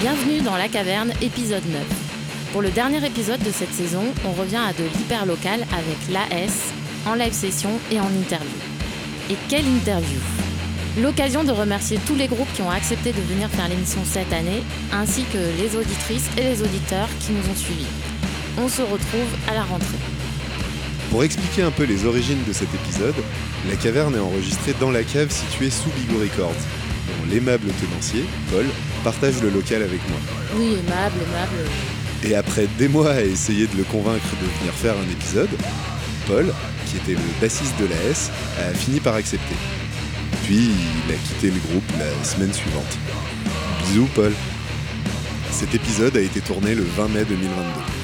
Bienvenue dans La Caverne, épisode 9. Pour le dernier épisode de cette saison, on revient à de l'hyper local avec l'AS, en live session et en interview. Et quelle interview L'occasion de remercier tous les groupes qui ont accepté de venir faire l'émission cette année, ainsi que les auditrices et les auditeurs qui nous ont suivis. On se retrouve à la rentrée. Pour expliquer un peu les origines de cet épisode, la caverne est enregistrée dans la cave située sous Bigot Records, dont l'aimable tenancier, Paul, partage le local avec moi. Oui, aimable, aimable. Et après des mois à essayer de le convaincre de venir faire un épisode, Paul, qui était le bassiste de la S, a fini par accepter. Puis il a quitté le groupe la semaine suivante. Bisous Paul. Cet épisode a été tourné le 20 mai 2022.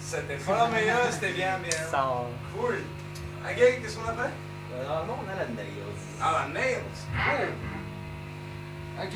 C'était pas la meilleure, c'était bien, bien. Ça, Cool. Ok, qu'est-ce qu'on a fait? Euh, normalement, on a la nails. Ah, la nails. Cool. Ok.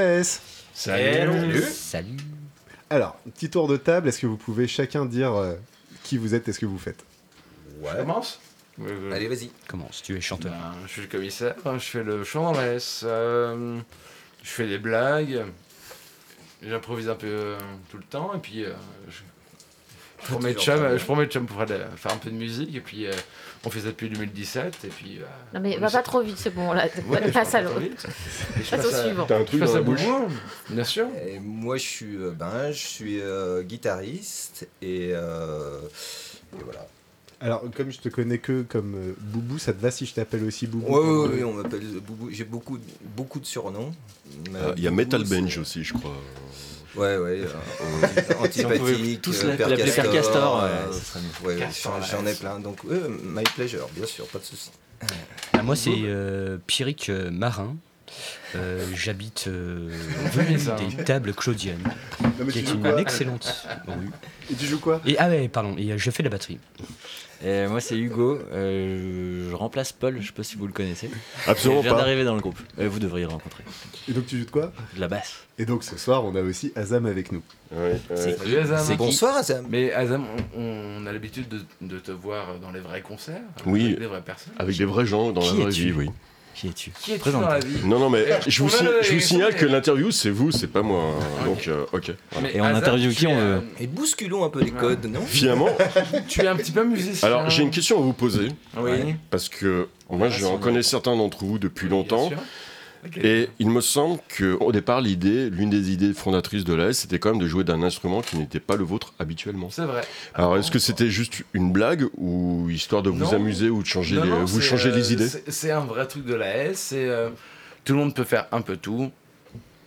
S Salut. Salut. Alors, petit tour de table, est-ce que vous pouvez chacun dire euh, qui vous êtes et ce que vous faites? Je commence? Allez, vas-y. Commence, tu es chanteur. Ben, je suis le commissaire, je fais le chant dans la S, euh, je fais des blagues, j'improvise un peu euh, tout le temps, et puis euh, je, je prends mes chums, je prends mes chums pour aller faire un peu de musique, et puis euh, on fait ça depuis 2017, et puis... euh, Non mais va pas trop vite, c'est bon là. Ouais, passe à l'autre. Passe au suivant. T'as un truc dans à la bouche bien sûr. Et moi, je suis euh, ben, je suis euh, guitariste et, euh, et voilà. Alors, comme je te connais que comme euh, Boubou, ça te va si je t'appelle aussi Boubou? Ouais, ouais, ouais, on m'appelle Boubou. J'ai beaucoup, beaucoup de surnoms. Il y a Metal Bench aussi, je crois. Ouais, ouais. euh, antipathique, tous l'appeler Père Castor, euh, ouais, j'en- ai plein. Donc, euh, my pleasure, bien sûr, pas de souci. Ah, moi, c'est euh, Pierrick euh, Marin. Euh, J'habite euh, des hein. tables Claudiennes, qui est une excellente rue. Et tu joues quoi? Et ah ouais, pardon, et euh, je fais la batterie. Et moi c'est Hugo, euh, je remplace Paul, je sais pas si vous le connaissez. Absolument je viens pas. d'arriver dans le groupe. Euh, vous devriez le rencontrer. Et donc tu joues de quoi? De la basse. Et donc ce soir, on a aussi Azam avec nous. Ouais, Azam. C'est qui? Bonsoir, Azam. Mais Azam, on, on a l'habitude de, de te voir dans les vrais concerts, Oui. avec des vraies personnes. Avec des vrais gens dans Qui la vraie vie, oui. Qui es-tu Qui es-tu dans la vie Non, non, mais je vous, si- je signale que l'interview, c'est vous, c'est pas moi. hein. Donc, euh, ok. voilà. Mais Et on tu qui, on es, veut euh, Et bousculons un peu les codes, non Finalement, Tu es un petit peu musicien. alors j'ai une question à vous poser. Oui. Parce que moi, j'en son connais certains d'entre vous depuis Bien longtemps. sûr. Et il me semble qu'au départ, l'idée, l'une des idées fondatrices de l'AS, c'était quand même de jouer d'un instrument qui n'était pas le vôtre habituellement. C'est vrai. Alors, est-ce que c'était juste une blague ou histoire de vous Non. amuser ou de changer, Non, les, non, vous changer euh, les idées? c'est- un vrai truc de la S. C'est euh, tout le monde peut faire un peu tout.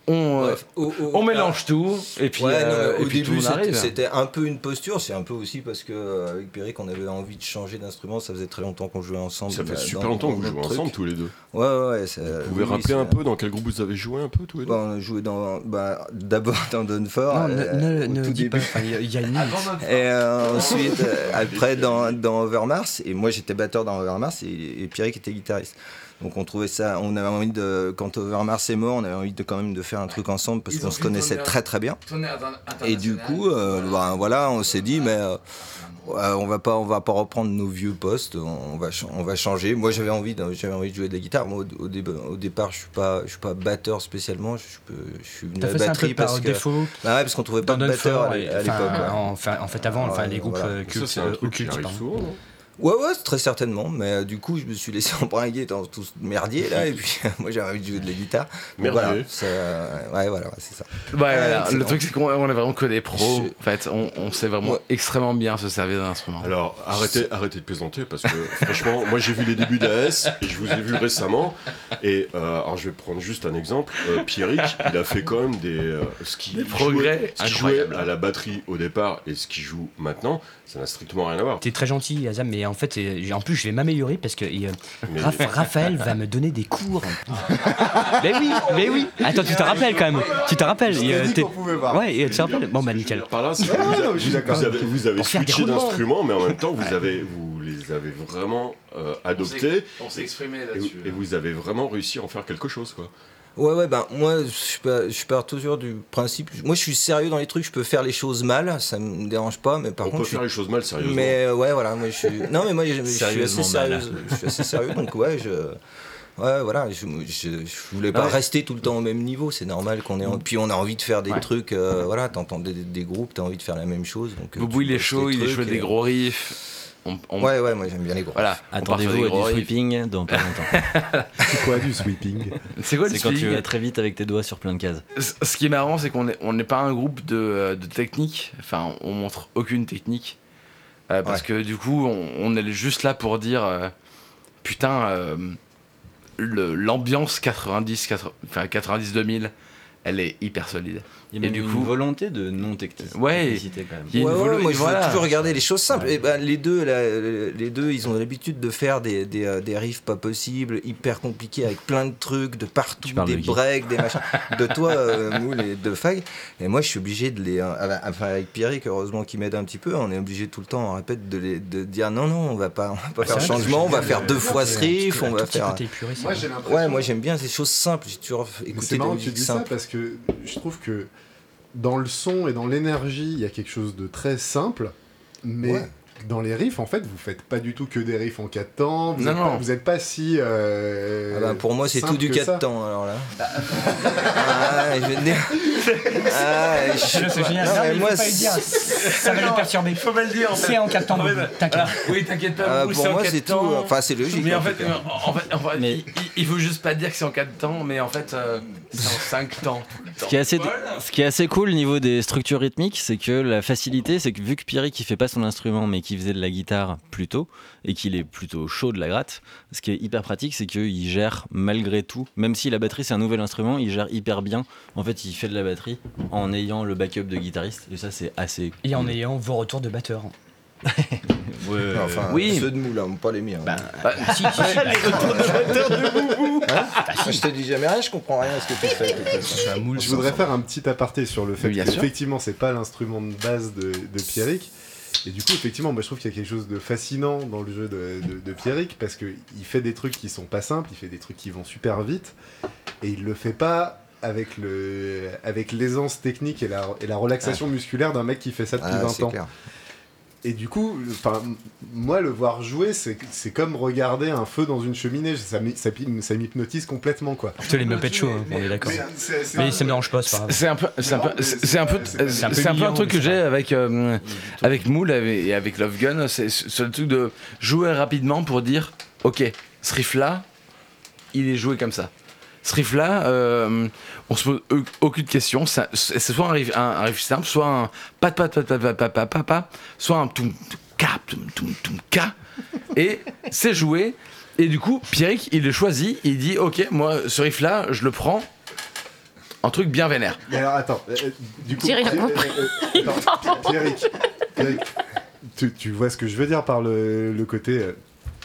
On, euh, Bref, au- au- on mélange tout et puis, Ouais, non, euh, et au puis début c'était- arrive. c'était un peu une posture, c'est un peu aussi parce que euh, avec Pierrick on avait envie de changer d'instrument, ça faisait très longtemps qu'on jouait ensemble. Ça fait bah, super longtemps que vous jouez ensemble tous les deux. Ouais, ouais, ouais. ça- Vous pouvez oui, rappeler un peu dans quel groupe vous avez joué un peu tous les deux Bah, on a joué dans, bah, d'abord dans Dunford. Non, ne, euh, ne, au ne tout dis pas. début. Il y, a- une Et euh, ensuite, après dans, dans Overmars, et moi j'étais batteur dans Overmars et, et Pierrick était guitariste. Donc on trouvait ça, on avait envie de, quand Overmars est mort, on avait envie de quand même de faire un truc ensemble parce qu'on se connaissait tourner- très très bien. Et du coup, euh, ben, voilà, on s'est dit, mais euh, ouais, on va pas, on va pas reprendre nos vieux postes, on va, on va changer. Moi, j'avais envie, de, j'avais envie de jouer de la guitare. Moi, au, au dé- au départ, je suis pas, je suis pas batteur spécialement. Je, suis venu à la batterie parce que, défaut bah ouais, parce qu'on trouvait pas de batteur à, l'époque. en fait, avant, Ouais, enfin, les groupes euh, cultes, euh, Ouais, ouais, très certainement. Mais euh, du coup, je me suis laissé embringuer dans tout ce merdier là, et puis moi, j'avais envie de jouer de la guitare. Donc, Merdier. voilà, ça, ouais, voilà, c'est ça. Ouais, voilà, excellent. le truc c'est qu'on on est vraiment que des pros. Je- En fait, on, on sait vraiment Ouais. extrêmement bien se servir d'un instrument. Alors, arrêtez, arrêtez de plaisanter parce que franchement, moi j'ai vu les débuts d'AS et je vous ai vu récemment. Et euh, alors, je vais prendre juste un exemple. Euh, Pierrick, il a fait quand même des. euh, ce qui Des progrès jouait, ce qui jouait incroyables. à la batterie au départ et ce qui joue maintenant, ça n'a strictement rien à voir. T'es très gentil, Azam, mais en fait, euh, en plus, je vais m'améliorer parce que euh, Raph- Raphaël va me donner des cours. mais oui, mais oui. Attends, tu te rappelles quand même. Tu te rappelles. il, euh, t'es- pouvait pas. Ouais, et tu te rappelles. Bon, bah, nickel. Par là, vous, avez, je suis vous d'accord. avez, vous avez switché roulements. d'instruments, mais en même temps, vous, avez, vous les avez vraiment euh, adoptés On s'est exprimé et, là-dessus. et vous avez vraiment réussi à en faire quelque chose. Quoi. Ouais, ouais, ben moi, je pars, je pars toujours du principe. Moi, je suis sérieux dans les trucs, je peux faire les choses mal, ça me dérange pas, mais par On contre. peut je suis- faire les choses mal, sérieusement. Mais euh, ouais, voilà, moi je suis. Non, mais moi je, je suis assez sérieux. Je suis assez sérieux, donc ouais, je. Ouais, voilà, je, je, je voulais pas Ouais. rester tout le temps au même niveau, c'est normal qu'on ait. en- Puis on a envie de faire des Ouais. trucs, euh, voilà, t'entends des, des groupes, t'as envie de faire la même chose. Donc, euh, Boubou, il est chaud, il est chaud des gros riffs. On, on- Ouais, ouais, moi j'aime bien les gros. Voilà. Attendez-vous à gros du sweeping dans pas longtemps. C'est quoi du sweeping C'est quoi le C'est quand tu vas très vite avec tes doigts sur plein de cases. Ce ce qui est marrant, c'est qu'on n'est on pas un groupe de, euh, de technique. Enfin, on montre aucune technique. Euh, parce Ouais. que du coup, on, on est juste là pour dire euh, putain, euh, l'ambiance 90, 80 enfin, 90-2000, elle est hyper solide. Il y a Et même du une coup- volonté de non-technicité Ouais. quand même. Il y a Ouais, ouais, moi je voilà. veux toujours regarder les choses simples. Et ben, les, deux, là, les deux, ils ont l'habitude de faire des, des, euh, des riffs pas possibles, hyper compliqués, avec plein de trucs de partout, des de qui breaks, des machins. De toi, euh, Moule et de Fag. Et moi je suis obligé de les. euh, Enfin, avec Pierrick, heureusement qu'il m'aide un petit peu, on est obligé tout le temps, on répète, de, les, de dire non, non, on va pas, on va pas faire vrai que changement, on va faire deux fois ce riff, on va faire. Moi moi j'aime bien ces choses simples. J'ai toujours écouté c'est des marrant que tu musiques dis ça simples. parce que je trouve que dans le son et dans l'énergie, il y a quelque chose de très simple, mais. Dans les riffs, en fait, vous faites pas du tout que des riffs en 4 temps. Vous Non, êtes non. Pas, vous êtes pas si. euh, Ah bah, pour moi, c'est tout du que 4 ça. temps, alors là. ah, je vais te dire. Ah, je C'est génial. Non, Non, mais mais il moi, faut pas le dire. Ça va le perturber. Faut pas le dire. en fait. C'est en 4 temps. Boubou, T'inquiète. Oui, t'inquiète pas. ah, pour moi, c'est tout. Enfin, c'est logique. Mais en fait, tout cas. en fait, en fait, Mais- il, il- faut juste pas dire que c'est en 4 temps, mais en fait, euh, c'est en 5 temps. Ce qui, est assez, ce qui est assez cool au niveau des structures rythmiques, c'est que la facilité, c'est que vu que Pierrick il fait pas son instrument, mais faisait de la guitare plus tôt, et qu'il est plutôt chaud de la gratte, ce qui est hyper pratique, c'est qu'il gère malgré tout, même si la batterie c'est un nouvel instrument, il gère hyper bien. En fait, il fait de la batterie en ayant le backup de guitariste, et ça c'est assez. Et en ayant vos retours de batteur. Ouais, Enfin, oui, ceux de moule, hein, pas les miens. Bah, si, si, si, bah, Moi, je te dis jamais rien, je comprends rien à ce que tu fais. de. Je voudrais faire un petit aparté sur le fait Bien que sûr. effectivement c'est pas l'instrument de base de, de Pierrick. Et du coup effectivement moi je trouve qu'il y a quelque chose de fascinant dans le jeu de, de, de Pierrick parce qu'il fait des trucs qui sont pas simples, il fait des trucs qui vont super vite et il le fait pas avec le avec l'aisance technique et la, et la relaxation musculaire d'un mec qui fait ça depuis Ah, 20 c'est ans. clair. Et du coup, enfin, moi, le voir jouer, c'est c'est comme regarder un feu dans une cheminée. Ça ça ça m'hypnotise complètement, quoi. Putain, les Muppets Show, hein, on est d'accord. Mais ça me dérange pas, c'est pas. C'est un peu, c'est un peu, c'est un peu, truc que j'ai avec euh, avec Moule et avec Love Gun. C'est c'est le truc de jouer rapidement pour dire, ok, ce riff là, il est joué comme ça ce riff-là, euh, on se pose aucune question. C'est soit un riff, un, un simple, soit un pat pat pat pat pat pat pat, pat soit un toum ka toum toum ka. Et c'est joué. Et du coup, Pierrick, il le choisit. Il dit Ok, moi, ce riff-là, je le prends un truc bien vénère. Mais alors attends, euh, euh du euh, tu, vois ce que je veux dire par le, le côté.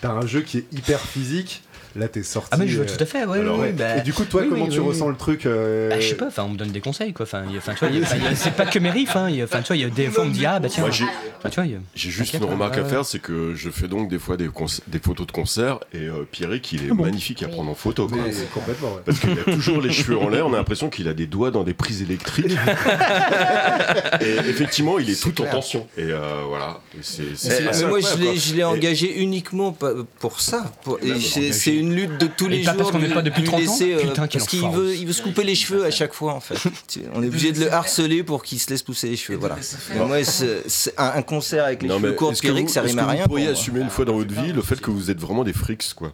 T'as un jeu qui est hyper physique là t'es sorti. Ah mais je vois euh, tout à fait, ouais, alors, ouais, ouais. bah, Et du coup, toi, oui, comment oui, tu oui, ressens le truc euh, Bah, je sais pas, enfin on me donne des conseils quoi. Enfin, c'est pas que mes riffs. Hein. il y a- Enfin, tu vois, il y a des fois on me dit ah bah tiens. Moi, j'ai- Enfin, tu vois, il y a- J'ai juste une remarque ouais, à faire, c'est que je fais donc des fois des, photos de concert et euh, Pierrick, il est Ah bon magnifique à prendre en photo. quoi. mais complètement. ouais. Parce qu'il a toujours les cheveux en l'air, on a l'impression qu'il a des doigts dans des prises électriques. et effectivement, il est, tout en tension. Et euh, voilà. Et moi, je l'ai, engagé uniquement pour ça. c'est. Une lutte de tous Et les pas jours. parce qu'on n'est pas depuis lui 30 ans laisser, euh, Putain, parce qu'il veut, il veut se couper les cheveux à chaque fois, en fait. On est obligé de le harceler pour qu'il se laisse pousser les cheveux. Voilà. Moi, c'est, un, un concert avec les Non, cheveux courts vous- ça est-ce rime que à vous rien. pour pourriez assumer une fois dans votre vie le fait que vous êtes vraiment des frics, quoi?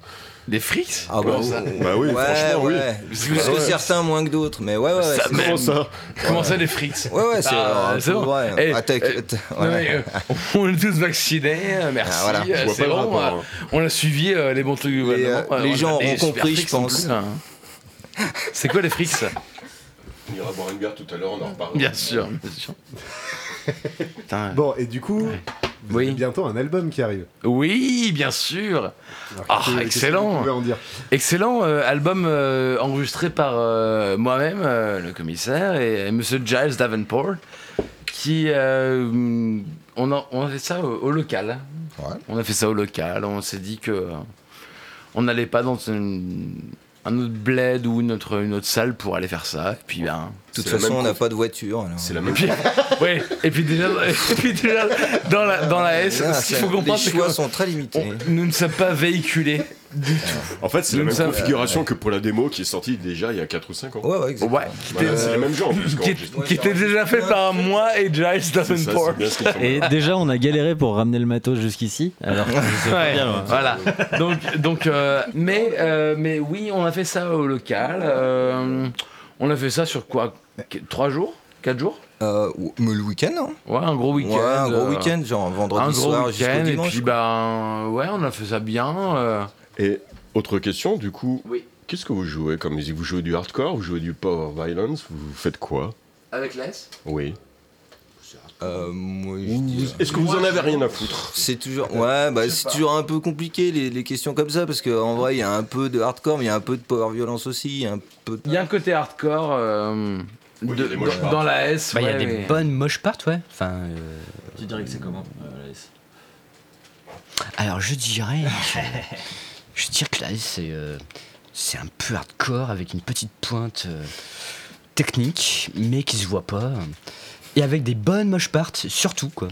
Des frics Ah bah, ça Bah oui, ouais, franchement, oui. ouais. Parce Parce que- que certains moins que d'autres, mais ouais, ouais, ouais. Ça c'est- même. Comment ça Comment ça, des frics Ouais, ouais, c'est, Ah, euh, c'est bon. ouais. Eh, Ah, t'as- Non, ouais. mais, euh, on est tous vaccinés, euh, merci. Ah, voilà. euh, c'est bon, rapport, euh, hein. on a suivi euh, les bons trucs du gouvernement. euh, les gens super compris, je pense. plus, hein. C'est quoi les frics On ira boire une bière tout à l'heure, on en reparle. Bien sûr, bien sûr. Bon, et du coup, vous Oui. avez bientôt un album qui arrive. Oui, bien sûr. Ah, que excellent. En dire. Excellent euh, album euh, enregistré par euh, moi-même, le commissaire, et, et Monsieur Giles Davenport, qui on, a, on a fait ça au, au local. Ouais. On a fait ça au local. On s'est dit que on n'allait pas dans une- un autre bled ou une autre, une autre salle pour aller faire ça. Et puis ben. De toute C'est la façon, on n'a pas de voiture. C'est la même Puis, ouais, et puis déjà, et puis déjà dans la dans la S, Ah, ce qu'il faut comprendre, les c'est choix que sont très limités. on- nous ne sommes pas véhiculés du tout. En fait, c'est la même sommes- configuration que pour la démo qui est sortie déjà il y a 4 ou 5 ans. Ouais, ouais, exactement. Ouais, qui Voilà, était- c'est les mêmes gens en plus. qui, était déjà fait par moi et Giles Davenport. Et déjà, on a galéré pour ramener le matos jusqu'ici. Alors, que Ouais, bien, loin. voilà. Donc, donc euh, mais, euh, mais oui, on a fait ça au local. euh, on a fait ça sur quoi? Qu- Trois jours? Quatre jours? Euh, mais le week-end, non Ouais, un gros week-end. Ouais, un gros euh, week-end, genre vendredi Un gros soir jusqu'au week-end, et dimanche. puis ben, ouais, on a fait ça bien. euh, Et autre question, du coup, Oui. qu'est-ce que vous jouez comme musique? Vous jouez du hardcore Vous jouez du power violence Vous faites quoi? Avec l'S? Oui. Euh, Est-ce que vous en avez rien à foutre? C'est toujours, ouais, bah, c'est toujours un peu compliqué les, les questions comme ça parce qu'en vrai il y a un peu de hardcore, mais il y a un peu de power violence aussi, il y a un peu. de- Il y a un côté hardcore euh, Oui, de- il y a des moches dans, la S. Bah, il y a ouais, des bonnes moches parts, ouais. Enfin, euh, Tu dirais que c'est comment euh, Alice alors je dirais, je, je dirais que là c'est euh, c'est un peu hardcore avec une petite pointe euh, technique, mais qui se voit pas, et avec des bonnes moches parts surtout quoi.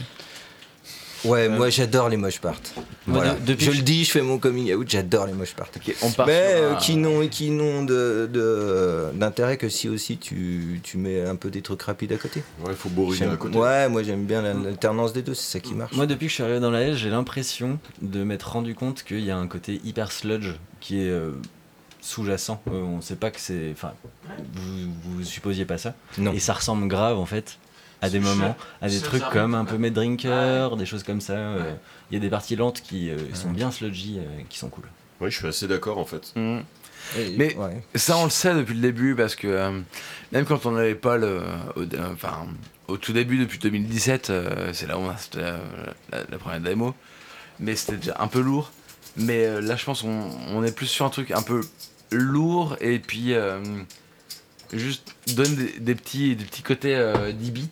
Ouais, moi j'adore les moches parts. Voilà. de- depuis je que- le dis, je fais mon coming out, j'adore les moches parts. On part Mais euh, un- qui n'ont qui n'ont de- de- d'intérêt que si aussi tu, tu mets un peu des trucs rapides à côté. Ouais, il faut bourriner J'aime- à côté. Ouais, moi j'aime bien la- l'alternance des deux, c'est ça qui marche. Moi, depuis que je suis arrivé dans la S, j'ai l'impression de m'être rendu compte qu'il y a un côté hyper sludge qui est euh, sous-jacent. Euh, on sait pas que c'est. Enfin, vous, vous supposiez pas ça. Non. Et ça ressemble grave en fait à des moments, à des trucs comme un peu Mad Drinker, des choses comme ça. euh, Il y a des parties lentes qui euh, sont bien sludgy, euh, qui sont cool. Oui, je suis assez d'accord en fait. Mm. Et- Mais- ouais. Ça, on le sait depuis le début parce que euh, même quand on n'avait pas le. Au, enfin, au tout début, depuis 2017, euh, c'est là où on a euh, la, la première démo. Mais c'était déjà un peu lourd. Mais euh, là, je pense qu'on on est plus sur un truc un peu lourd et puis euh, juste donne des, des petits, des petits côtés euh, 10 bits.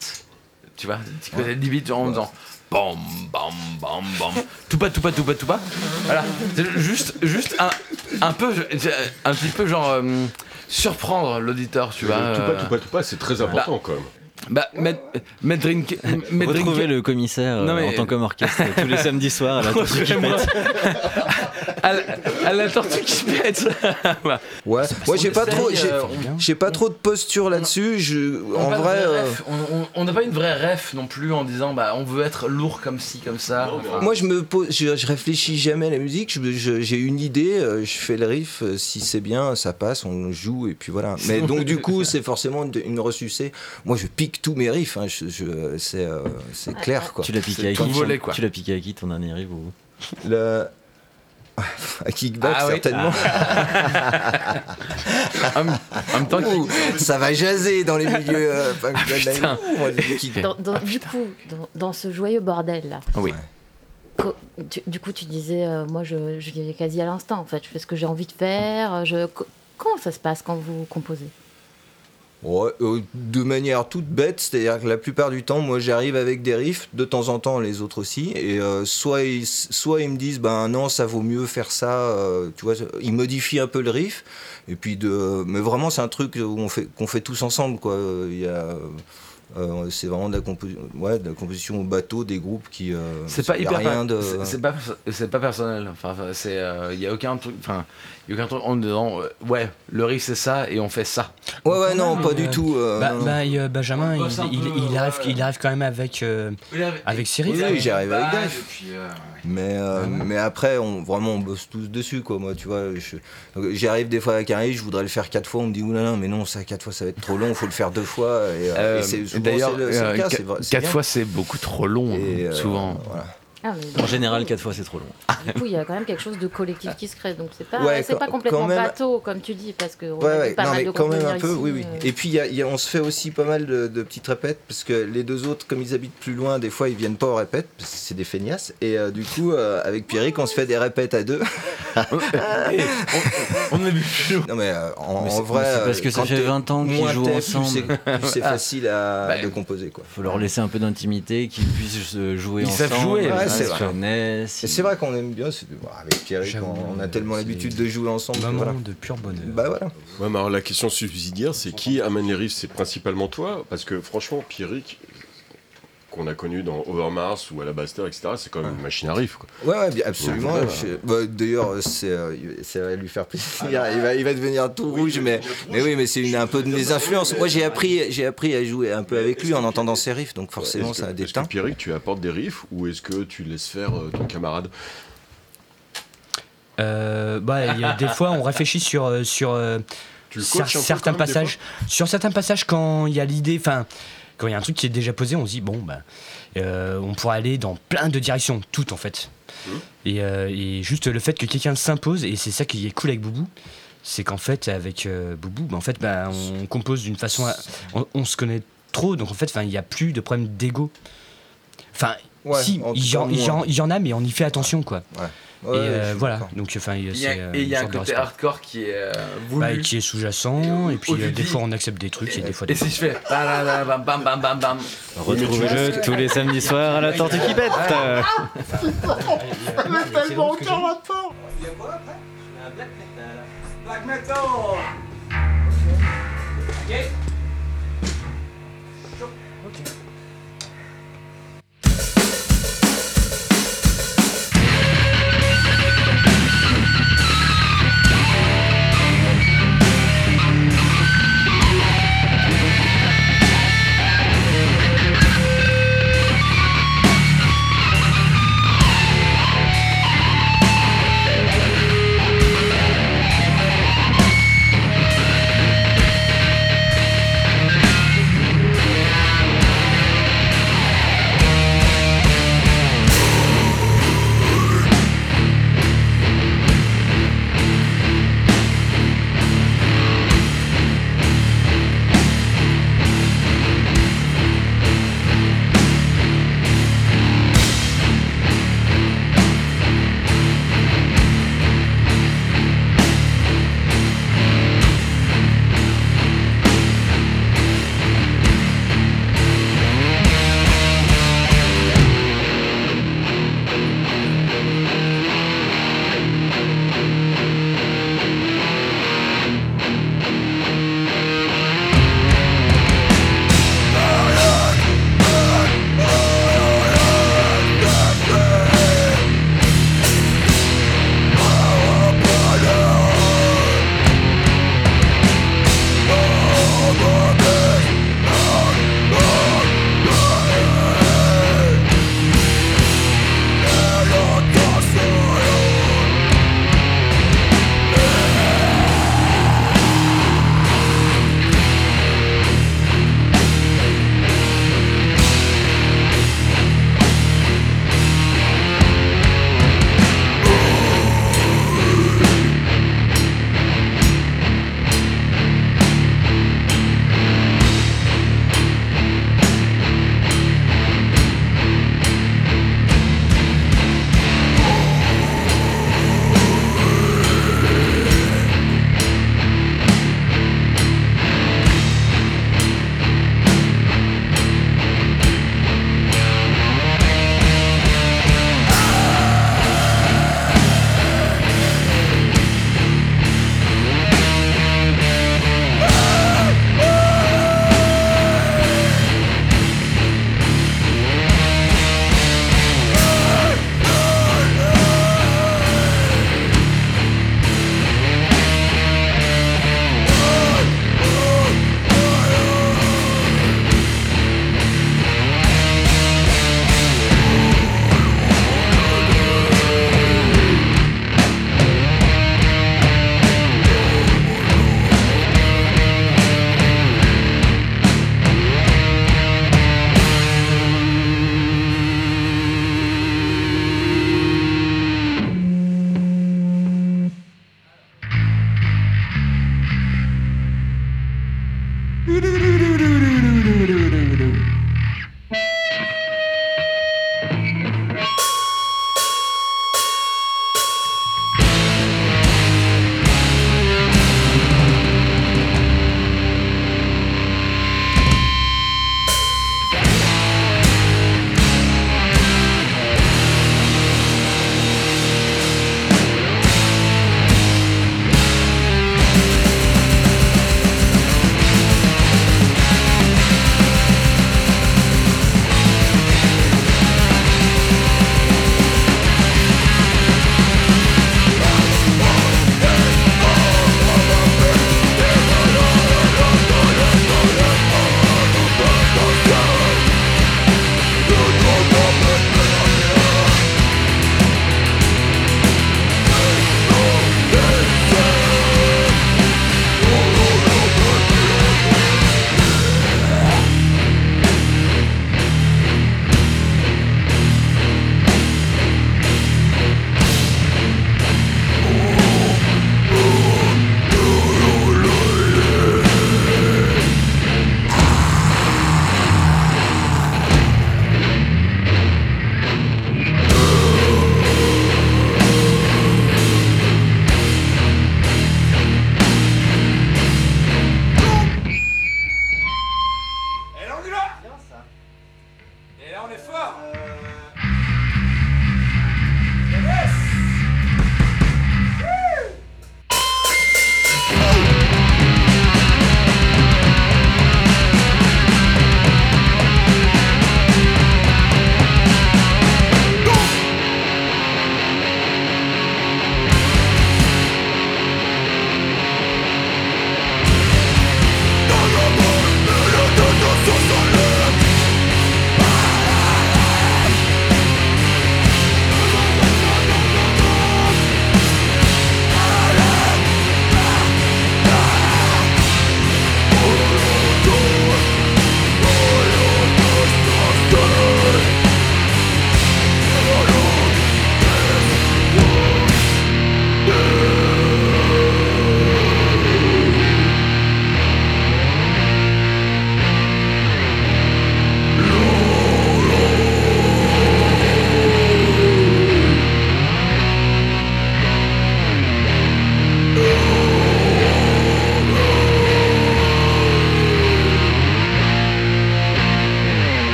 Tu vois, des petits côtés 10 bits genre en faisant. Bam, bam, bam, bam. Tout pas, tout pas, tout pas, tout pas. Voilà. C'est Juste, juste un, un peu, un petit peu genre euh, surprendre l'auditeur, tu vois. Tout euh, pas, tout pas, tout pas, c'est très important quand même. Bah, mettre, mettre drink, mettre drink- le commissaire euh, Non, mais- en tant qu'orchestre tous les samedis soirs à la à, la, à la tortue qui se pète. Voilà. Ouais, moi j'ai pas trop, j'ai euh, j'ai pas trop de posture là-dessus. Je, On en n'a pas de vrai, euh, on- n'a pas une vraie ref non plus en disant bah on veut être lourd comme ci comme ça. Enfin, moi je me pose, je, je réfléchis jamais à la musique. Je- je- J'ai une idée, euh, je fais le riff. Si c'est bien, ça passe, on joue et puis voilà. Mais donc du coup, c'est forcément une, une ressucée. Moi, je pique tous mes riffs. hein, je, je- c'est euh, c'est clair quoi. Tu l'as piqué à qui. Tu l'as piqué à qui ton dernier riff ou... Le... À kickback Ah oui. certainement. en, en même temps, Ouh, ça va jaser dans les milieux. euh, putain. Dans- dans- du coup, dans, dans ce joyeux bordel là, oui. co- tu- du coup, tu disais, euh, moi, je, je vivais quasi à l'instinct. En fait, je fais ce que j'ai envie de faire. Je, co- comment ça se passe quand vous composez? Ouais, euh, de manière toute bête, c'est-à-dire que la plupart du temps, moi j'arrive avec des riffs, de temps en temps les autres aussi, et euh, soit, ils, soit ils me disent, ben non, ça vaut mieux faire ça, euh, tu vois, ils modifient un peu le riff, et puis de. Mais vraiment, c'est un truc où on fait, qu'on fait tous ensemble, quoi. Il y a. euh, c'est vraiment de la, compo- ouais, de la composition au bateau des groupes qui. euh, C'est pas hyper. rien de. c'est- pas, personnel. Enfin, c'est. Il y a aucun truc. Enfin, il y a aucun truc en dedans. euh, ouais, le riff c'est ça et on fait ça. Ouais, ouais, non, pas du tout. Bah, non, non. bah, Benjamin, il, il- peu, il arrive, il arrive quand même avec, euh, avec riffs. Oui, oui, j'arrive avec Bah, puis, euh, Mais, euh, mais après, on, vraiment, on bosse tous dessus, quoi. Moi, tu vois, j'arrive des fois avec un riff, je voudrais le faire quatre fois, on me dit, oulala, mais non, ça, quatre fois, ça va être trop long, faut le faire deux fois. Et, euh, euh, D'ailleurs, euh, quatre bien. fois c'est beaucoup trop long, Et, hein, euh, souvent. Ah, mais En général, 4 fois c'est trop long. Du coup, il y a quand même quelque chose de collectif qui se crée. Donc, c'est pas, Ouais, c'est quand- pas complètement même- bateau, comme tu dis, parce que on Ouais, ouais, pas non, mal mais de quand même un peu, ici, oui, oui. euh, Et puis, il y a- il y a- on se fait aussi pas mal de, de petites répètes, parce que les deux autres, comme ils habitent plus loin, des fois, ils viennent pas aux répètes, parce que c'est des feignasses. Et euh, du coup, euh, avec Pierrick, on se fait des répètes à deux. Eh, on, vu plus. Non, mais euh, en, Mais en vrai. parce que ça fait t'es 20 ans qu'ils jouent ensemble. Plus c'est, plus c'est facile à, Bah, de composer, quoi. Faut leur laisser un peu d'intimité, qu'ils puissent jouer Ils ensemble. savent jouer, ils ouais, se c'est vrai. c'est vrai qu'on aime bien, avec Pierrick, on, on a tellement l'habitude de jouer ensemble. voilà. de pur bonheur. Bah voilà. Ouais, mais alors la question subsidiaire, c'est qui amène les riffs? C'est principalement toi? Parce que franchement, Pierrick, qu'on a connu dans Overmars ou à la Baster, etc., c'est quand même une machine à riff. Quoi. Ouais, ouais, absolument. Bah, D'ailleurs, c'est, euh, ça va lui faire plaisir. Il va, il va devenir tout rouge, mais, mais oui, mais c'est une, un peu de mes influences. Moi, j'ai appris, j'ai appris à jouer un peu avec lui en entendant ses riffs, donc forcément, ça a des est-ce que. Pierrick, tu apportes des riffs ou est-ce que tu laisses faire euh, ton camarade? Euh, bah, il y a des fois, on réfléchit sur, euh, sur certains passages. Sur certains passages, quand il y a l'idée, enfin, quand il y a un truc qui est déjà posé, on se dit bon, bah, euh, on pourrait aller dans plein de directions, toutes en fait. Et, euh, et juste le fait que quelqu'un s'impose, et c'est ça qui est cool avec Boubou, c'est qu'en fait, avec euh, Boubou, en fait, bah, on compose d'une façon, à- on, on se connaît trop, donc en fait, il n'y a plus de problème d'ego. Enfin, Ouais, si, il y, en- y y a, mais on y fait attention, quoi. Ouais, Ouais, et euh, voilà, donc enfin, et il y a, et y a euh, un côté hardcore qui est euh, voulu. Bah, qui est sous-jacent, et puis euh, des fois on accepte des trucs, et, des fois des Et si je fais bam bam bam bam bam bam, Retrouvez-le tous les samedis soirs à la tortue qui pète. Ça n'a tellement encore aucun rapport. Il y a quoi après? Black metal. Black metal. Ok. Ok.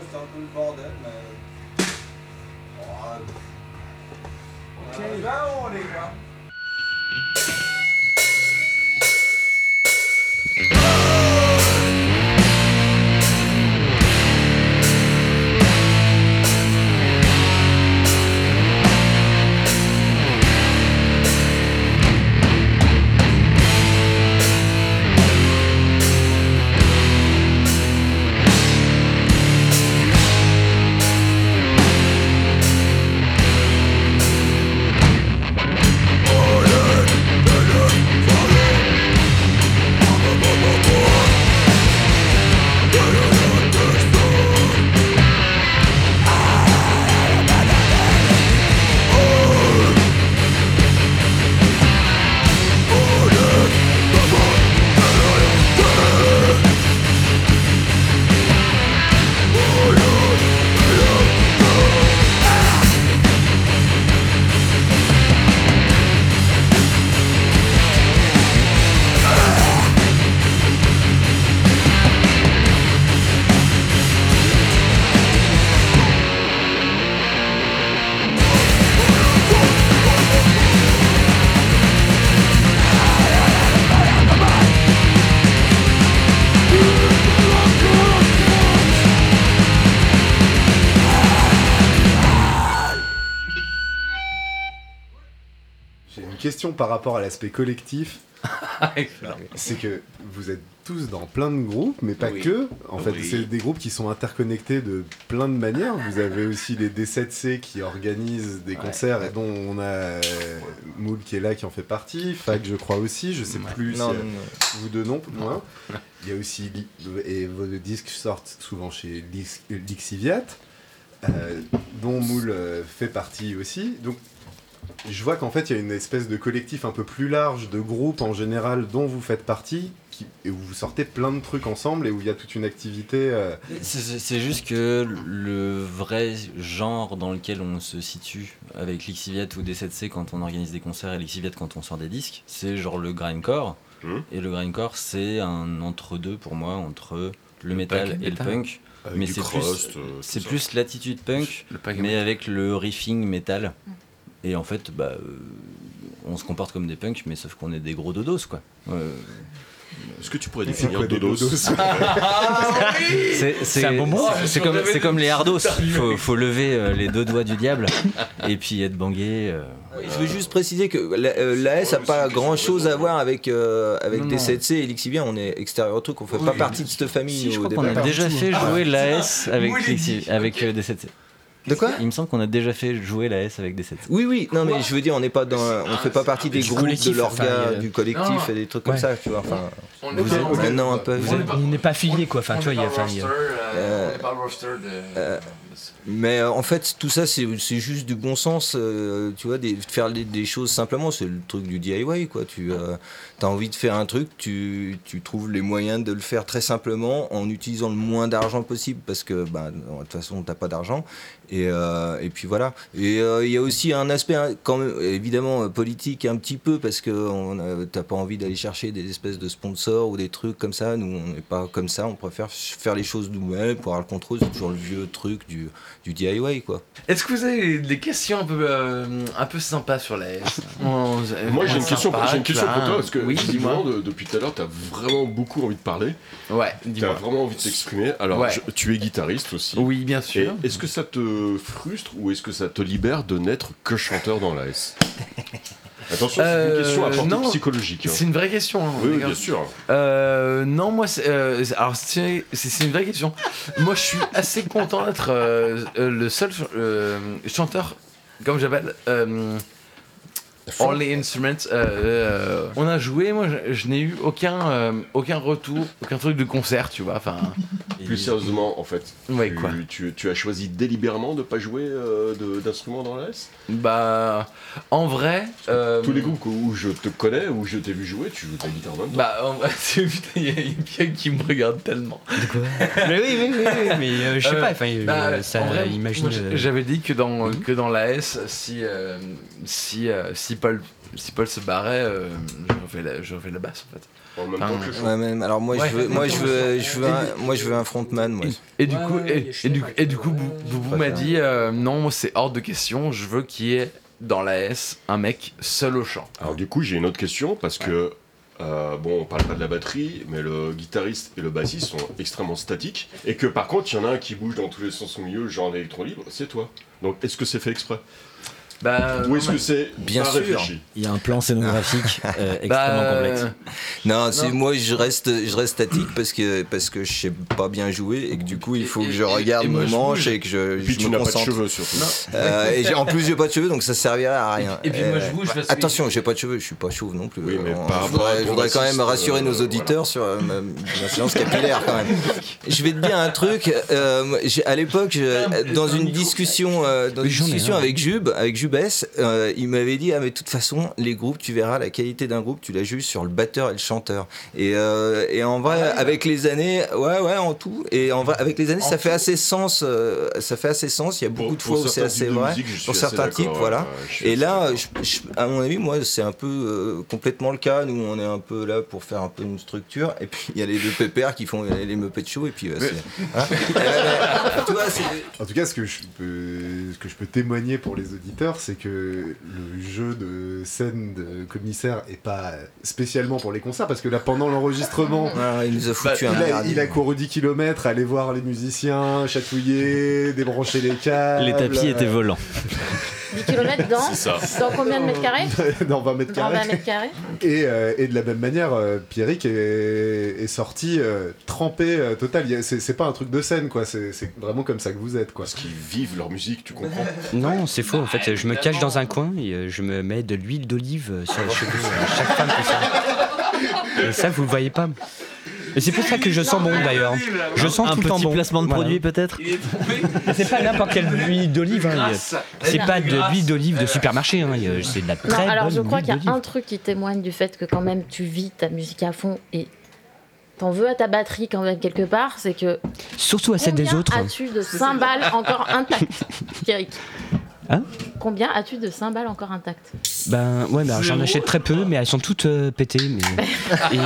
c'était un peu le bordel, mais. Oh, euh, ok. Ben, on les voit. Question par rapport à l'aspect collectif. c'est que vous êtes tous dans plein de groupes, mais pas Oui. que. En fait, Oui. c'est des groupes qui sont interconnectés de plein de manières. Vous avez aussi les D7C qui organisent des concerts et dont on a euh, Moule qui est là, qui en fait partie. Fac, je crois aussi. Je sais plus Non, si, non, euh, non. vous deux non, moins. Il y a aussi et vos disques sortent souvent chez Lix- Lixiviat, euh, dont Moule fait partie aussi. Donc je vois qu'en fait il y a une espèce de collectif un peu plus large de groupes en général dont vous faites partie qui, et où vous sortez plein de trucs ensemble et où il y a toute une activité. euh, C'est- juste que le vrai genre dans lequel on se situe avec l'Ixiviat ou D7C quand on organise des concerts et l'Ixiviat quand on sort des disques, c'est genre le grindcore. Mhm. Et le grindcore, c'est un entre-deux pour moi, entre le, metal et le metal. punk. Avec Mais c'est plus, euh, plus l'attitude punk, mais avec le riffing metal. Et en fait, bah, euh, on se comporte comme des punks, mais sauf qu'on est des gros dodos, quoi. Euh, Est-ce que tu pourrais définir quoi des Dodos dodos C'est un bon mot. c'est- comme, les hardos. Faut, faut lever euh, les deux doigts du diable et puis être bangué. euh. Je veux juste préciser que la- l'AS n'a pas grand chose à voir avec, euh, avec Non, des non. 7C et Lixivia, on est extérieur au truc, on fait pas partie de cette famille. Si, je crois qu'on a déjà fait jouer l'AS avec, avec 7C. De quoi Il me semble qu'on a déjà fait jouer l'AS avec des 7C. Oui, oui, non, mais je veux dire, on n'est pas dans, on fait pas partie des groupes de l'orga, du collectif Non. et des trucs comme Ouais. ça, tu vois. Enfin, On Vous êtes- maintenant un peu. On n'est pas affilié quoi. Enfin, tu vois, il y a. a- Euh, on n'est pas le roster de. Mais euh, en fait, tout ça, c'est juste du bon sens, euh, tu vois, des, de faire des, choses simplement. C'est le truc du DIY, quoi. Tu as envie de faire un truc, tu, tu trouves les moyens de le faire très simplement en utilisant le moins d'argent possible parce que, bah, de toute façon, t'as pas d'argent. Et, euh, et puis voilà. Et euh, il y a aussi un aspect, hein, quand même, évidemment, euh, politique un petit peu parce que t'as pas envie d'aller chercher des espèces de sponsors ou des trucs comme ça. Nous, on n'est pas comme ça. On préfère faire les choses nous-mêmes pour avoir le contrôle. C'est toujours le vieux truc du, du DIY, quoi. Est-ce que vous avez des questions un peu, euh, un peu sympas sur la S Moi j'ai une question, j'ai une question pour toi parce que oui, dis-moi. de- depuis tout à l'heure t'as vraiment beaucoup envie de parler, Ouais, t'as dis-moi. vraiment envie de t'exprimer. Alors Ouais. je- tu es guitariste aussi. Oui, bien Et sûr. est-ce que ça te frustre ou est-ce que ça te libère de n'être que chanteur dans la S? Attention, c'est Euh, une question à portée non, psychologique. hein. C'est une vraie question. hein, Oui, bien sûr. Euh, non, moi, c'est, euh, alors c'est une vraie question. Moi, je suis assez content d'être euh, euh, le seul ch- euh, chanteur, comme j'appelle, euh, all the instruments. euh, euh, on a joué, moi, je, je n'ai eu aucun, euh, aucun retour, aucun truc de concert, tu vois. Enfin, Plus sérieusement, en fait, Ouais, tu, quoi. tu- tu as choisi délibérément de pas jouer euh, d'instruments dans la S bah, en vrai. euh, Tous les groupes où je te connais, où je t'ai vu jouer, tu joues la guitare en même temps. Bah, en vrai, il y a une Pierre qui me regarde tellement. Mais oui, oui, oui, oui, mais euh, je sais Euh, pas. Enfin, euh, Bah, ça en vrai, imagine. J'avais dit que dans, que dans la S, si, euh, si, euh, si, Paul, si Paul se barrait, euh, je, refais la, je refais la basse en fait. En même enfin, temps que le chant. Ouais, même, alors moi, Ouais. je veux, moi, je veux, je veux un, moi, je veux un frontman, moi. Et du Ouais, coup, et, du, d'accord et du coup, Bou- Boubou m'a dit euh, non, moi c'est hors de question, je veux qu'il y ait dans la S un mec seul au chant. Alors du coup, j'ai une autre question parce que euh, bon, on parle pas de la batterie, mais le guitariste et le bassiste sont extrêmement statiques et que par contre, il y en a un qui bouge dans tous les sens au milieu, genre l'électron libre, c'est toi. Donc, est-ce que c'est fait exprès? Bah, Ou est-ce que c'est Bien sûr. réfléchi Il y a un plan scénographique euh, extrêmement bah, complexe. Non, moi, je reste, je reste statique parce que, parce que je sais pas bien jouer et que du coup, il faut Et- que je regarde mon manche bouge. et que je, Et puis je tu me n'as pas de concentre. cheveux surtout. Euh, et j'ai- en plus, j'ai pas de cheveux, donc ça servirait à rien. Et puis moi, Euh, je bouge parce que- Attention, j'ai pas de cheveux, je suis pas chauve non plus. Oui, mais Euh, par je voudrais, ton je voudrais quand même rassurer euh, nos auditeurs sur euh, ma, ma séance capillaire quand même. Je vais te dire un truc. euh, à l'époque, dans une discussion, euh, dans une discussion avec Jube, avec Euh, il m'avait dit ah mais de toute façon, les groupes, tu verras la qualité d'un groupe, tu la juges sur le batteur et le chanteur. Et, euh, et en vrai, avec les années, ouais ouais en tout. Et en vrai, avec les années, ça fait assez sens. euh, ça fait assez sens. Il y a beaucoup de fois où c'est assez vrai. musique, Pour certains types, voilà. Et là, d'accord. je- je- à mon avis, moi, c'est un peu complètement le cas. Nous, on est un peu là pour faire un peu une structure. Et puis, il y a les deux pépères qui font les Muppet Show. Et puis, En tout cas, ce que, je peux, ce que je peux témoigner pour les auditeurs, c'est que le jeu de scène de commissaire est pas spécialement pour les concerts, parce que là, pendant l'enregistrement, Ah, il nous a foutu Bah, un il a, il a couru 10 km, aller voir les musiciens, chatouiller, débrancher les câbles. Les tapis étaient volants. 10 km dans, dans combien de mètres carrés dans 20 mètres Dans 20 carrés. mètres carrés Et, euh, et de la même manière, euh, Pierrick est, est sorti euh, trempé euh, total. C'est pas un truc de scène, quoi. C'est vraiment comme ça que vous êtes, quoi. Parce qu'ils vivent leur musique, tu comprends Non, c'est faux. En fait, je me cache dans un coin et je me mets de l'huile d'olive sur les cheveux. Chaque femme fait ça. Et ça, vous le voyez pas. Et c'est pour ça que je sens bon d'ailleurs. Je sens un tout le temps petit bon. placement de Voilà. produit peut-être C'est pas n'importe quelle huile d'olive. hein. C'est pas de l'huile d'olive de supermarché. hein. C'est de la Non, très alors bonne je crois qu'il y a un truc qui témoigne du fait que quand même tu vis ta musique à fond et t'en veux à ta batterie quand même quelque part, c'est que Surtout à celle des combien autres. as-tu de cymbales encore intactes, Pierrick Hein? Combien as-tu de cymbales encore intactes? Ben ouais, ben, j'en achète très peu, mais elles sont toutes euh, pétées. Mais... et, euh,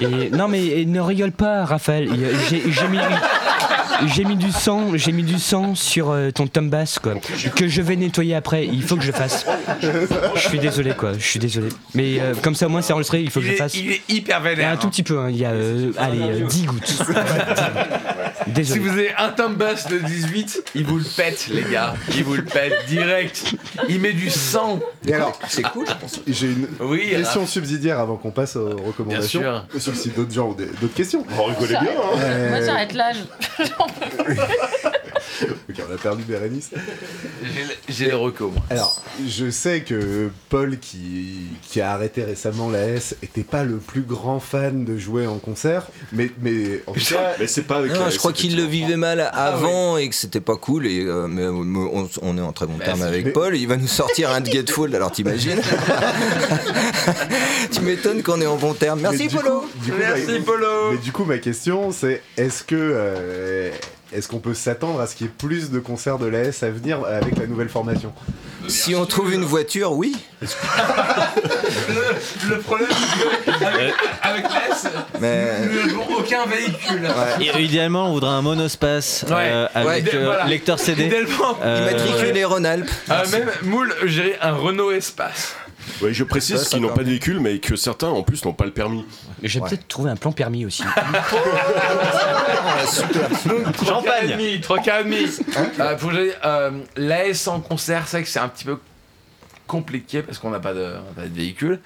et- non, mais et ne rigole pas, Raphaël. J'ai mis, j'ai mis du sang, j'ai mis du sang sur euh, ton tom bass, quoi, que je vais nettoyer après. Il faut que je fasse. Je suis désolé, quoi. Je suis désolé. Mais euh, comme ça, au moins, c'est enregistré. Il faut que Il je est, fasse. il est hyper Il y a vénère. un tout petit peu. hein. Il y a, euh, allez, euh, 10 gouttes. Si vous avez un tom bass de 18, il vous le pète, les gars. Il vous le pète direct. Il met du sang. Et alors, C'est cool, je pense. j'ai une Oui, question subsidiaire avant qu'on passe aux recommandations. Bien Sauf si d'autres gens ont d'autres questions. On rigolait bien, hein Euh, Moi j'arrête là. je- ok, on a perdu Bérénice. j'ai- recos. moi. Alors, je sais que Paul, qui, qui a arrêté récemment la S, était pas le plus grand fan de jouer en concert, mais, mais en tout cas, Mais c'est pas avec Non, la je crois qu'il le vivait mal avant et que c'était pas cool. Et, euh, mais euh, on, on est en très bon terme c'est- avec mais- Paul. Il va nous sortir un de Getful, alors t'imagines Tu m'étonnes qu'on est en bon terme. Merci Polo coup- du coup, Merci, ma- Polo. Mais du coup, ma question, c'est est-ce que euh, est-ce qu'on peut s'attendre à ce qu'il y ait plus de concerts de la S à venir avec la nouvelle formation? Si on trouve une voiture, oui. Le, le problème, c'est que avec, l'S, Mais nous n'avons aucun véhicule. ouais. Et idéalement, on voudrait un monospace Ouais. euh, avec Ouais. euh, Voilà. lecteur CD. Idéalement, Euh, immatriculé Rhône-Alpes. euh, même Moule, gérer un Renault Espace. Ouais, je précise qu'ils n'ont pas de véhicule, mais que certains en plus n'ont pas le permis. Mais J'ai peut-être trouvé un plan permis aussi. Champagne. 3,5 euh, pour gérer, euh, l'AS en concert, c'est vrai que c'est un petit peu compliqué parce qu'on n'a pas, de- on n'a pas de véhicule.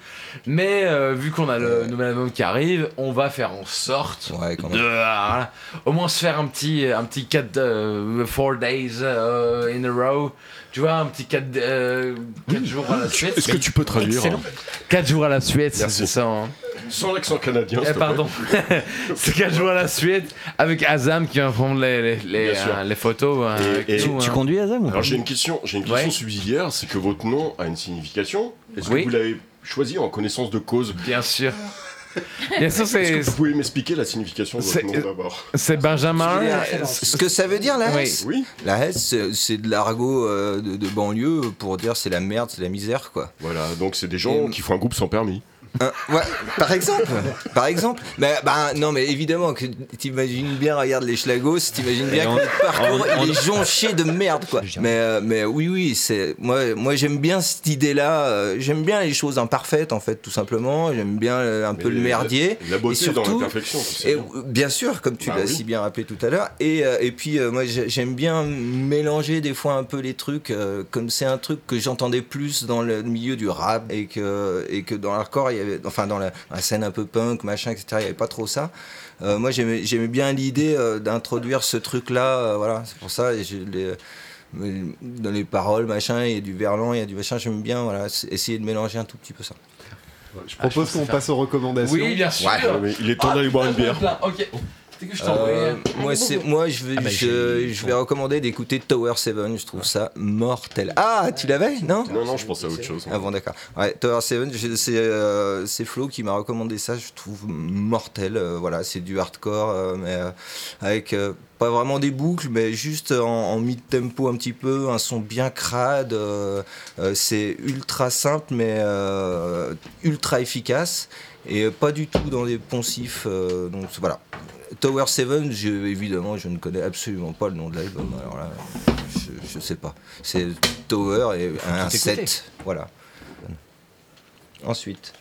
Mais euh, vu qu'on a le nouvel album qui arrive, on va faire en sorte Ouais, quand de même. voilà, au moins se faire un petit un petit 4 days euh, in a row tu vois un petit 4 jours à la suite Est-ce que tu peux traduire Excellent. 4 jours à la Merci. c'est ça hein. Sans l'accent canadien, Eh, pardon c'est 4 jours à la suite avec Azam qui va prendre les, les, les, Bien sûr. euh, les photos hein, Et- et- Tu hein. conduis Azam Alors j'ai une question, j'ai une question Ouais. subsidiaire, c'est que votre nom a une signification. Est-ce Oui. que vous l'avez choisi en connaissance de cause? Bien sûr bien sûr Est-ce que c'est vous pouvez m'expliquer la signification de votre nom d'abord c'est Benjamin Ce que ça veut dire la Oui. S Oui, La S, c'est- c'est de l'argot euh, de, de banlieue pour dire c'est la merde, c'est la misère, quoi. voilà, donc c'est des gens Et- qui font un groupe sans permis. Ouais, par exemple, par exemple. Mais bah non, mais évidemment que t'imagines bien, regarde les Schlagos, t'imagines bien que le parcours on- il est jonché de merde quoi. Mais euh, mais oui oui, c'est moi moi j'aime bien cette idée là. j'aime bien les choses imparfaites en fait tout simplement. J'aime bien euh, un peu le merdier. La, la beauté Et dans surtout- l'imperfection. tu sais Et bien. euh, bien sûr, comme tu Bah l'as oui. si bien rappelé tout à l'heure. Et, euh, et puis, euh, moi, j'ai- j'aime bien mélanger des fois un peu les trucs, euh, comme c'est un truc que j'entendais plus dans le milieu du rap et que, et que dans l'hardcore, il y avait, enfin, dans la, la scène un peu punk, machin, etc., il n'y avait pas trop ça. Euh, moi, j'aimais bien l'idée euh, d'introduire ce truc-là, euh, voilà, c'est pour ça. Et les- dans les paroles, machin, il y a du verlan, il y a du machin, j'aime bien, voilà, essayer de mélanger un tout petit peu ça. Je propose qu'on passe aux recommandations. oui bien sûr Ah, il est temps d'aller boire une bière. ok que je Euh, moi, c'est, moi, je vais, Ah bah, je, j'ai- je vais recommander d'écouter Tower 7. Je trouve ça mortel. Ah, tu l'avais Non Non, non, je pense à autre chose. Ah bon, d'accord. Ouais, Tower 7, je- c'est, euh, c'est Flo qui m'a recommandé ça. Je trouve mortel. Euh, voilà, c'est du hardcore, euh, mais euh, avec euh, pas vraiment des boucles, mais juste en, en mid-tempo un petit peu, un son bien crade. euh, euh, c'est ultra simple, mais euh, ultra efficace. Et pas du tout dans des poncifs. euh, donc voilà. Tower 7, je, évidemment, je ne connais absolument pas le nom de l'album. Alors là, je, je sais pas. C'est Tower et un tout écouter. 7. Voilà. Ensuite.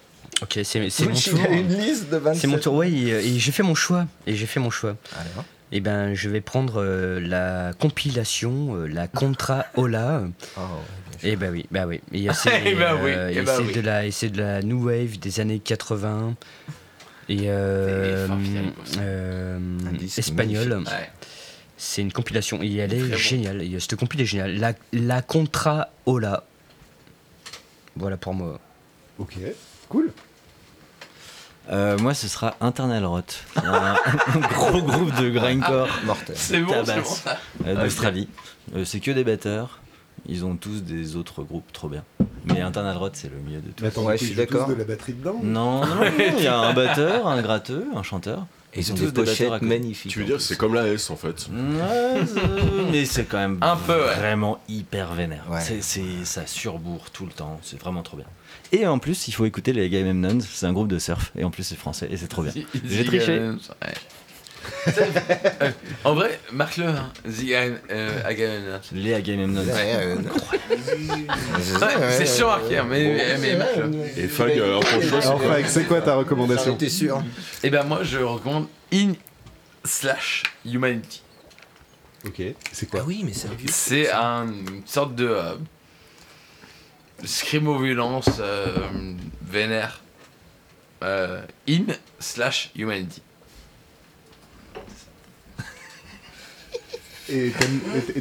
Ok, c'est mon Il tour. a une liste de 27. C'est mon tour, ouais, et, et j'ai fait mon choix. Et j'ai fait mon choix. Alors Eh ben, je vais prendre euh, la compilation, euh, la Contra Ola. Oh, Eh ben oui, bah oui. Et c'est Eh ben oui, et ben c'est oui. de la, et c'est de la new wave des années 80 et euh, euh, espagnol. Ouais. C'est une compilation et elle est Très bon. géniale. Et, cette compil est géniale. La, la Contra Ola. Voilà pour moi. Ok, cool. Euh, moi, ce sera Internal Rot, est un, un gros groupe de grindcore Mortel. C'est bon, c'est bon ça. euh, d'Australie. Euh, c'est que des batteurs. Ils ont tous des autres groupes trop bien. Mais Internal Rot, c'est le mieux de tout. Mais attends, Ouais, je suis tous d'accord. de la batterie dedans Non, non, non, il y a un batteur, un gratteux, un chanteur. Et ils ont tous des pochettes magnifiques. Tu veux dire, plus. c'est comme la S en fait. Mais c'est quand même Un peu, ouais. vraiment hyper vénère. C'est- ça surbourre tout le temps, c'est vraiment trop bien. Et en plus, il faut écouter les Game Nuns, c'est un groupe de surf, et en plus c'est français, et c'est trop bien. J'ai triché. Euh, en vrai, marque-le. Hein. The euh, Agamemnon. Les Agamemnon. Euh, c'est sûr marqué, hein, mais, mais, mais marque-le. Et Fag, alors c'est Alors, Fag, c'est quoi ta recommandation T'es sûr Et ben moi, je recommande In slash Humanity. Ok, c'est Ah quoi oui, mais c'est un vieux. C'est un- une sorte de euh, scrimo-violence euh, vénère. Euh, in slash Humanity. Et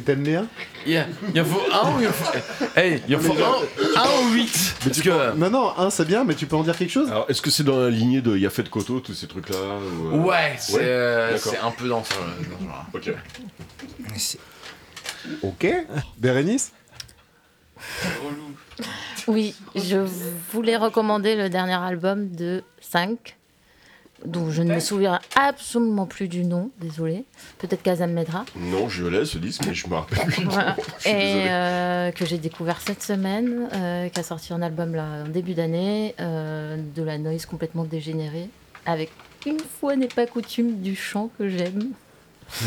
t'aimes- bien? Il, y il en faut un ou il en faut, hey, il en faut un, un ou huit Parce que. Non, non, un c'est bien, mais tu peux en dire quelque chose? Alors, est-ce que c'est dans la lignée de Yafet Koto, tous ces trucs-là ou, euh, Ouais, c'est Ouais, euh, c'est un peu dans ce, genre. Ok. C'est- Ok. Bérénice? Oui, je voulais recommander le dernier album de 5, dont je ne me souviens absolument plus du nom, désolé. Peut-être Kazam Medra. Non, je l'ai ce disque, mais je me rappelle plus. Voilà. Et euh, que j'ai découvert cette semaine, euh, qui a sorti un album là en début d'année, euh, de la noise complètement dégénérée, avec une fois n'est pas coutume du chant que j'aime.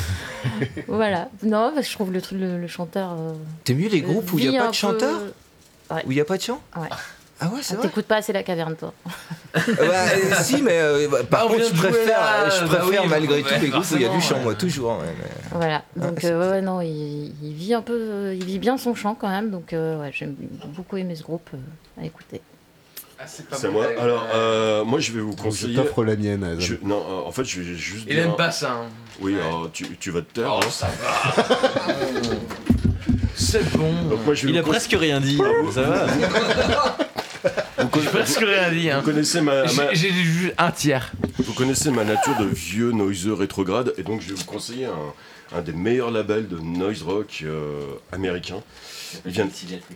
voilà. Non, parce que je trouve le, truc- le, le chanteur. euh, T'es mieux les groupes où il n'y a pas de chanteur peu- Où il n'y a pas de chant Ouais. Ah ouais, c'est Ah, vrai T'écoutes pas assez la caverne, toi. Bah, euh, Si, mais euh, bah, par Bah, on contre, je préfère, là, je bah oui, malgré ouais, tout les groupes où il y a du chant, ouais. moi, toujours. ouais, mais- Voilà. Ah, Donc, euh, ouais, ouais, non, il, il vit un peu. euh, Il vit bien son chant quand même. Donc, euh, ouais, j'aime beaucoup aimé ce groupe euh, à écouter. Ah, c'est pas C'est bon. moi. Alors, euh, moi, je vais vous Donc, Je conseiller. t'offre la mienne. Je- non, euh, en fait, je vais juste. Il dire- aime pas ça. hein. Oui, alors, tu, tu vas te taire. Oh, hein. ça va. c'est bon. Donc, moi, je vais Il a presque rien dit, ça va. J'ai presque rien dit. Hein. Vous connaissez ma, ma- J'ai j'ai juste un tiers. vous connaissez ma nature de vieux noiseux rétrograde, et donc je vais vous conseiller un, un des meilleurs labels de noise rock euh, américain. Il vient,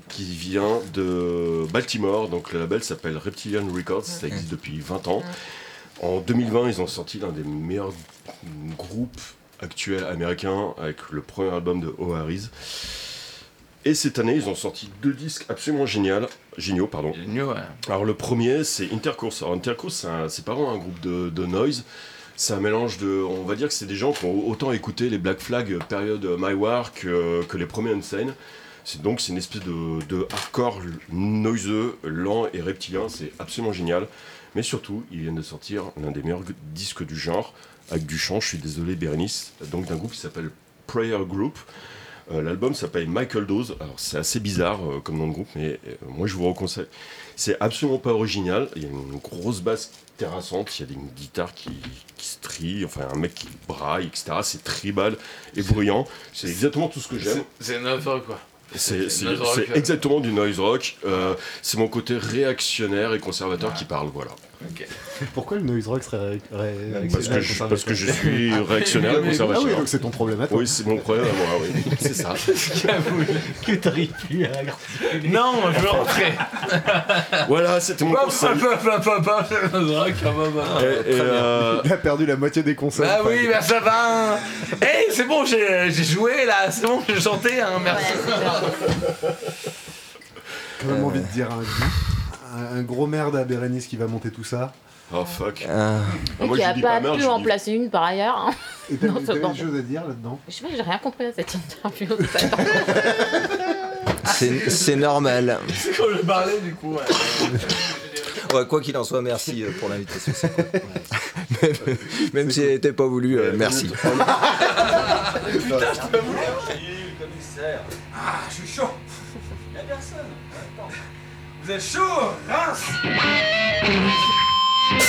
qui vient de Baltimore, donc le label s'appelle Reptilian Records, ça existe depuis 20 ans. En 2020, ils ont sorti l'un des meilleurs groupes actuels américains avec le premier album de O'Harris. Et cette année, ils ont sorti deux disques absolument géniaux, géniaux pardon. Mieux, ouais. Alors le premier, c'est Intercourse. Alors Intercourse, c'est pas vraiment un groupe de, de noise. C'est un mélange de... On va dire que c'est des gens qui ont autant écouté les Black Flag période My War que, que les premiers Unsane. C'est donc c'est une espèce de, de hardcore noiseux, lent et reptilien. C'est absolument génial. Mais surtout, ils viennent de sortir l'un des meilleurs disques du genre, avec du chant, je suis désolé Bérénice, donc d'un groupe qui s'appelle Prayer Group. Euh, L'album s'appelle Michael Dose. Alors c'est assez bizarre euh, comme nom de groupe, mais euh, moi je vous reconseille. C'est absolument pas original. Il y a une grosse basse terrassante, il y a des une guitare qui, qui se trie, enfin un mec qui braille, etc. C'est tribal et bruyant. C'est exactement tout ce que j'aime. C'est- notre quoi. C'est c'est- noise rock, c'est exactement du noise rock. Euh, c'est mon côté réactionnaire et conservateur qui parle, voilà. Pourquoi le noise rock serait ré- ré- Parce que, réactionnaire, je, parce que je suis Ah, réactionnaire et Ah oui, conservateur. donc c'est ton problème à toi. Oui, c'est mon problème à moi, oui. C'est ça. Que t'arrives plus à Non, je veux rentrer. Voilà, c'était mon conseil. pop, pop, pop, pop, c'est notre rock, ah. Et, et, euh, Il a perdu la moitié des consoles. Bah Fag. oui, bah ça va. Hey, c'est bon, j'ai j'ai joué là, c'est bon, j'ai chanté, hein, merci. quand même envie de dire un, un- un gros merde à Bérénice qui va monter tout ça. Oh fuck. Ah, Et moi, qui je a pas, pas merde, pu je en dis- placer une par ailleurs. hein. Et bon. des choses à dire là-dedans? Je sais pas, j'ai rien compris à cette interview. c'est normal. C'est quand je parlais du coup. ouais. Ouais, quoi qu'il en soit, merci euh, pour l'invitation. même, même si elle n'était pas voulue, euh, merci. Ah, je suis chaud. Y'a personne. Attends. Vous